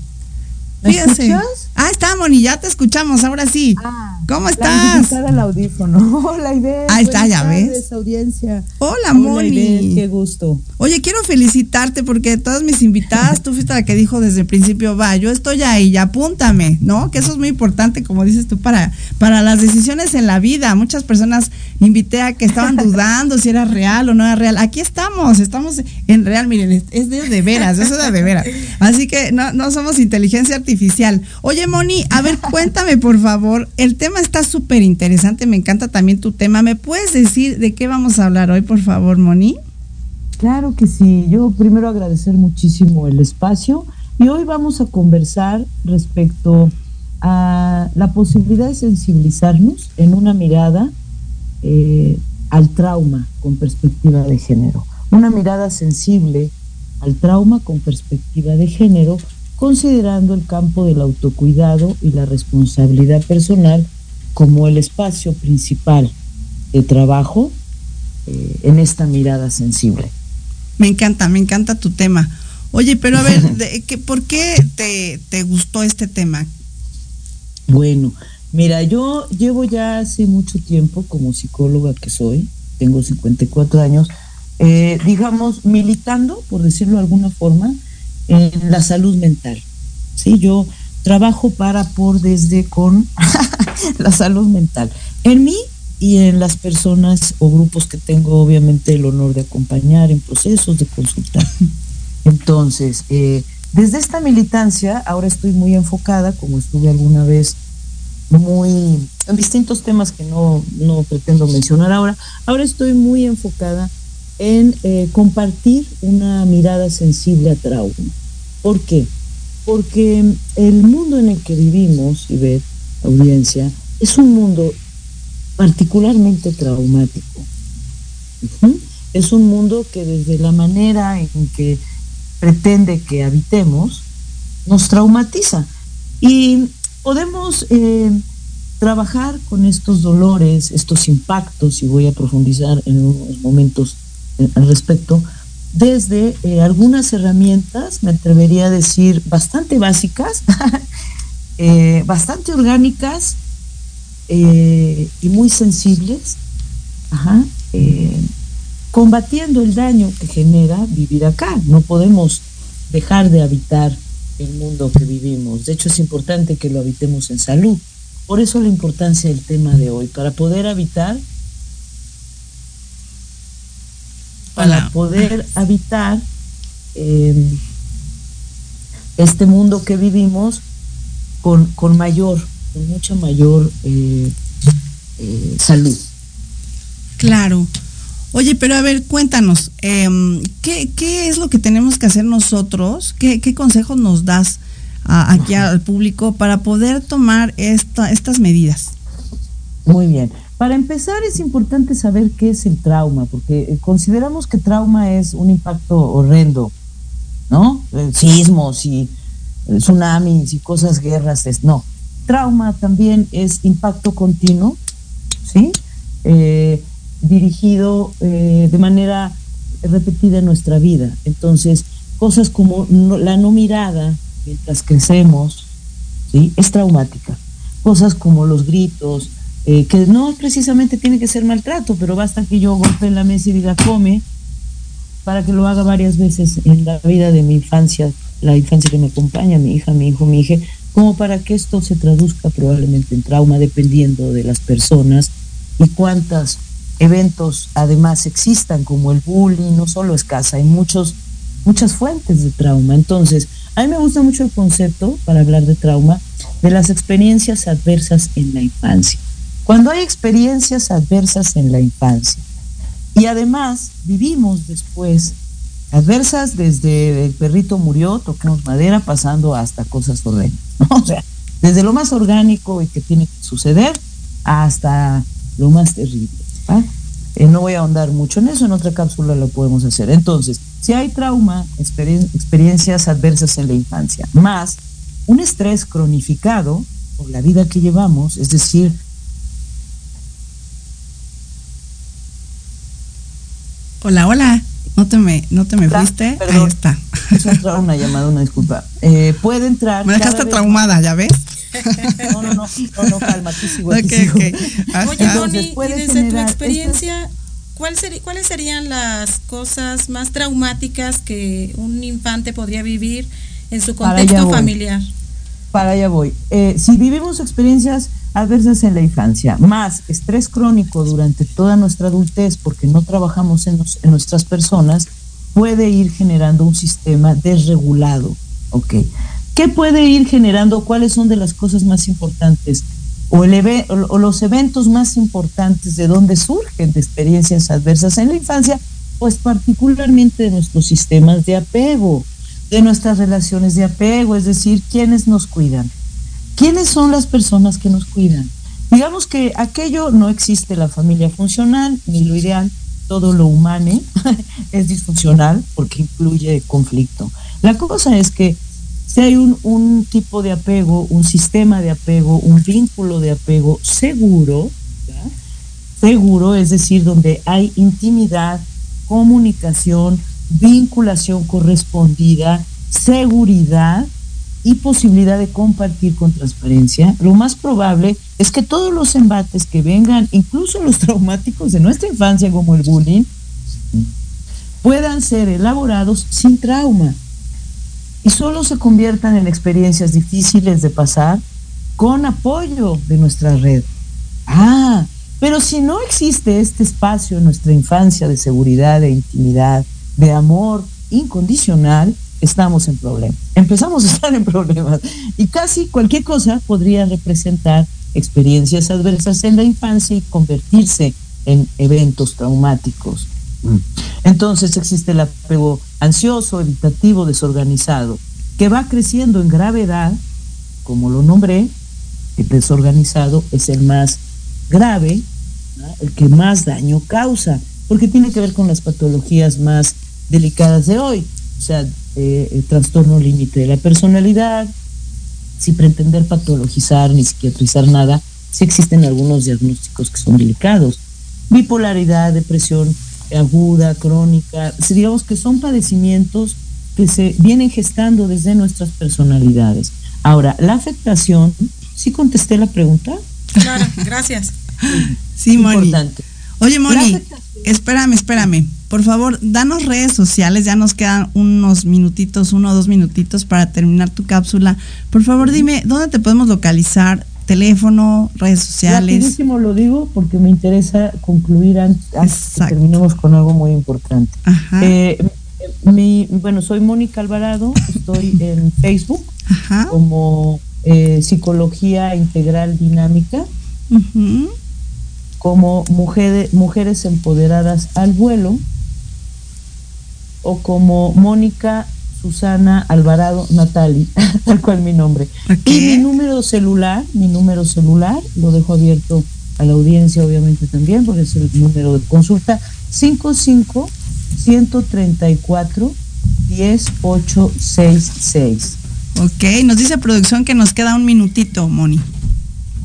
Fíjese. Ah, está, Moni, ya te escuchamos, ahora sí. Ah, ¿Cómo estás? La el audífono. Hola, Ivette. Ahí está, ya ves. audiencia. Hola, Moni. qué gusto. Oye, quiero felicitarte porque todas mis invitadas, tú fuiste la que dijo desde el principio, va, yo estoy ahí, apúntame, ¿no? Que eso es muy importante, como dices tú, para, para las decisiones en la vida. Muchas personas invité a que estaban dudando si era real o no era real. Aquí estamos, estamos en real, miren, es de, de veras, eso es de veras. Así que no, no somos inteligencia artificial. Oye, Moni, a ver, cuéntame por favor, el tema está súper interesante, me encanta también tu tema. ¿Me puedes decir de qué vamos a hablar hoy, por favor, Moni? Claro que sí, yo primero agradecer muchísimo el espacio y hoy vamos a conversar respecto a la posibilidad de sensibilizarnos en una mirada eh, al trauma con perspectiva de género, una mirada sensible al trauma con perspectiva de género considerando el campo del autocuidado y la responsabilidad personal como el espacio principal de trabajo eh, en esta mirada sensible. Me encanta, me encanta tu tema. Oye, pero a ver, ¿por qué te, te gustó este tema? Bueno, mira, yo llevo ya hace mucho tiempo como psicóloga que soy, tengo 54 años, eh, digamos, militando, por decirlo de alguna forma, en la salud mental. Sí, yo trabajo para, por, desde, con la salud mental. En mí y en las personas o grupos que tengo obviamente el honor de acompañar en procesos de consultar. Entonces, eh, desde esta militancia, ahora estoy muy enfocada, como estuve alguna vez muy en distintos temas que no, no pretendo mencionar ahora, ahora estoy muy enfocada en eh, compartir una mirada sensible a trauma. ¿Por qué? Porque el mundo en el que vivimos, y ve, audiencia, es un mundo particularmente traumático. Es un mundo que desde la manera en que pretende que habitemos, nos traumatiza. Y podemos eh, trabajar con estos dolores, estos impactos, y voy a profundizar en unos momentos al respecto, desde eh, algunas herramientas, me atrevería a decir, bastante básicas, eh, bastante orgánicas y muy sensibles, combatiendo el daño que genera vivir acá. No podemos dejar de habitar el mundo que vivimos. De hecho, es importante que lo habitemos en salud. Por eso la importancia del tema de hoy, para poder habitar, para poder habitar em, este mundo que vivimos con, con mayor, con mucha mayor eh, eh, salud. Claro. Oye, pero a ver, cuéntanos, em, ¿qué, es lo que tenemos que hacer nosotros? ¿Qué, consejos nos das aquí al público para poder tomar esta, estas medidas? Muy bien. Para empezar es importante saber qué es el trauma, porque eh, consideramos que trauma es un impacto horrendo, ¿no? Eh, sismos y eh, tsunamis y cosas guerras, es, no. Trauma también es impacto continuo, ¿sí? dirigido de manera repetida en nuestra vida. Entonces, cosas como la no mirada mientras crecemos, ¿sí? Es traumática. Cosas como los gritos, eh, que no precisamente tiene que ser maltrato, pero basta que yo golpee la mesa y diga come, para que lo haga varias veces en la vida de mi infancia, la infancia que me acompaña, mi hija, mi hijo, mi hija, como para que esto se traduzca probablemente en trauma, dependiendo de las personas y cuántas eventos además existan como el bullying, no solo es casa, hay muchos, muchas fuentes de trauma. Entonces, a mí me gusta mucho el concepto, para hablar de trauma, de las experiencias adversas en la infancia. Cuando hay experiencias adversas en la infancia y además vivimos después adversas desde el perrito murió, tocamos madera, pasando hasta cosas horrendas, O sea, desde lo más orgánico y que tiene que suceder hasta lo más terrible. Eh, no voy a ahondar mucho en eso, en otra cápsula lo podemos hacer. Entonces, si hay trauma, experiencias adversas en la infancia, más un estrés cronificado por la vida que llevamos, es decir, Hola, hola. No te me, no te me fuiste. Ahí está. Es una llamada, una disculpa. Eh, puede entrar. Me dejaste traumada, ¿ya ves? No, no, no, no, no calma, tú sigo, Oye, Tony, y desde tu experiencia, ¿cuál ¿cuáles serían las cosas más traumáticas que un infante podría vivir en su contexto familiar? Para allá voy. Eh, si vivimos experiencias adversas en la infancia, más estrés crónico durante toda nuestra adultez, porque no trabajamos en, nuestras personas, puede ir generando un sistema desregulado. ¿ok? ¿Qué puede ir generando? ¿Cuáles son de las cosas más importantes? O, los eventos más importantes de dónde surgen de experiencias adversas en la infancia, pues particularmente de nuestros sistemas de apego, de nuestras relaciones de apego, es decir, quiénes nos cuidan. ¿Quiénes son las personas que nos cuidan? Digamos que aquello no existe la familia funcional, ni lo ideal, todo lo humano es disfuncional porque incluye conflicto. La cosa es que si hay un, tipo de apego, un sistema de apego, un vínculo de apego seguro, seguro, es decir, donde hay intimidad, comunicación, vinculación correspondida, seguridad y posibilidad de compartir con transparencia, lo más probable es que todos los embates que vengan, incluso los traumáticos de nuestra infancia como el bullying, puedan ser elaborados sin trauma y solo se conviertan en experiencias difíciles de pasar con apoyo de nuestra red. Ah, pero si no existe este espacio en nuestra infancia de seguridad, de intimidad, de amor incondicional, estamos en problemas. Empezamos a estar en problemas. Y casi cualquier cosa podría representar experiencias adversas en la infancia y convertirse en eventos traumáticos. Mm. Entonces existe el apego ansioso, evitativo, desorganizado, que va creciendo en gravedad, como lo nombré, el desorganizado es el más grave, el que más daño causa, porque tiene que ver con las patologías más delicadas de hoy, sea, eh, el trastorno límite de la personalidad, sin pretender patologizar ni psiquiatrizar nada, sí existen algunos diagnósticos que son delicados. Bipolaridad, depresión aguda, crónica, digamos que son padecimientos que se vienen gestando desde nuestras personalidades. Ahora, la afectación, ¿sí contesté la pregunta? Claro, gracias. Sí, Moni. Oye, Moni, espérame, espérame. Por favor, danos redes sociales, ya nos quedan unos minutitos, uno o dos minutitos para terminar tu cápsula. Por favor, dime, ¿dónde te podemos localizar? Teléfono, redes sociales. Rapidísimo lo digo porque me interesa concluir antes, que terminemos con algo muy importante. Eh, mi, bueno, soy Mónica Alvarado, estoy en Facebook como eh, Psicología Integral Dinámica como mujeres, mujeres empoderadas al vuelo o como Mónica Susana Alvarado Natali, tal cual mi nombre. Y mi número celular, mi número celular, lo dejo abierto a la audiencia obviamente también, porque es el número de consulta, 55 134 10866. Ok, nos dice producción que nos queda un minutito, Moni.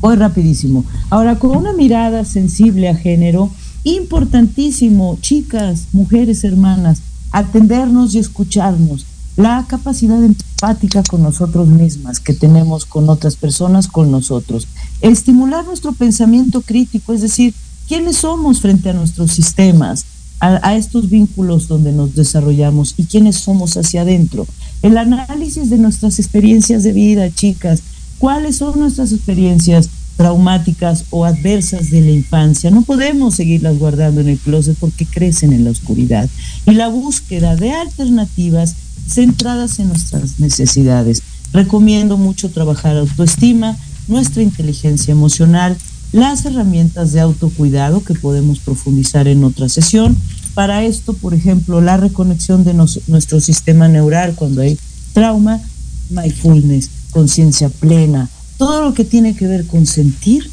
Voy rapidísimo. Ahora, con una mirada sensible a género, importantísimo, chicas, mujeres, hermanas, atendernos y escucharnos. La capacidad empática con nosotros mismas que tenemos con otras personas, con nosotros. Estimular nuestro pensamiento crítico, es decir, quiénes somos frente a nuestros sistemas, a, estos vínculos donde nos desarrollamos y quiénes somos hacia adentro. El análisis de nuestras experiencias de vida, chicas, cuáles son nuestras experiencias traumáticas o adversas de la infancia. No podemos seguirlas guardando en el closet porque crecen en la oscuridad. Y la búsqueda de alternativas centradas en nuestras necesidades. Recomiendo mucho trabajar autoestima, nuestra inteligencia emocional, las herramientas de autocuidado que podemos profundizar en otra sesión. Para esto, por ejemplo, la reconexión de nuestro sistema neural cuando hay trauma, mindfulness, conciencia plena, todo lo que tiene que ver con sentir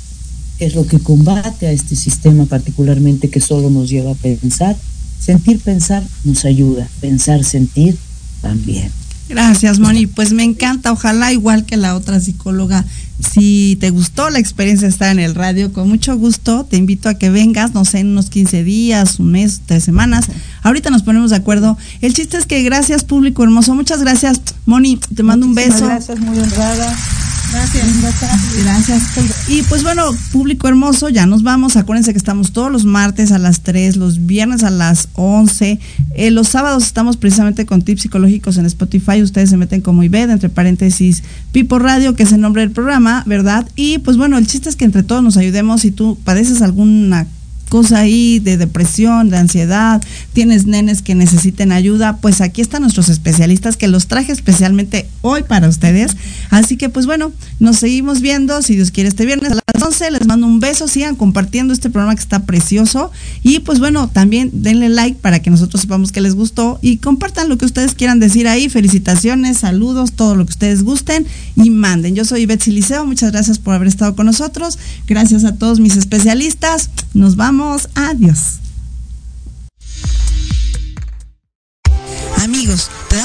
es lo que combate a este sistema particularmente que solo nos lleva a pensar. Sentir, pensar nos ayuda, pensar, sentir también. Gracias, Moni. Pues me encanta. Ojalá, igual que la otra psicóloga, si te gustó la experiencia de estar en el radio, con mucho gusto te invito a que vengas, no sé, en unos 15 días, un mes, tres semanas. Ahorita nos ponemos de acuerdo. El chiste es que gracias, público hermoso. Muchas gracias, Moni. Te mando un beso. Gracias, muy honrada. Gracias. Gracias. Y pues bueno, público hermoso, ya nos vamos. Acuérdense que estamos todos los martes a las 3, los viernes a las 11. Eh, los sábados estamos precisamente con tips psicológicos en Spotify. Ustedes se meten como IBED, entre paréntesis, Pipo Radio, que es el nombre del programa, ¿verdad? Y pues bueno, el chiste es que entre todos nos ayudemos. Si tú padeces alguna cosa ahí de depresión, de ansiedad, tienes nenes que necesiten ayuda, pues aquí están nuestros especialistas que los traje especialmente hoy para ustedes. Así que pues bueno, nos seguimos viendo, si Dios quiere este viernes a 11, les mando un beso, sigan compartiendo este programa que está precioso. Y pues bueno, también denle like para que nosotros sepamos que les gustó y compartan lo que ustedes quieran decir ahí, felicitaciones, saludos, todo lo que ustedes gusten y manden. Yo soy Betsy Liceo, muchas gracias por haber estado con nosotros, gracias a todos mis especialistas, nos vamos. Adiós.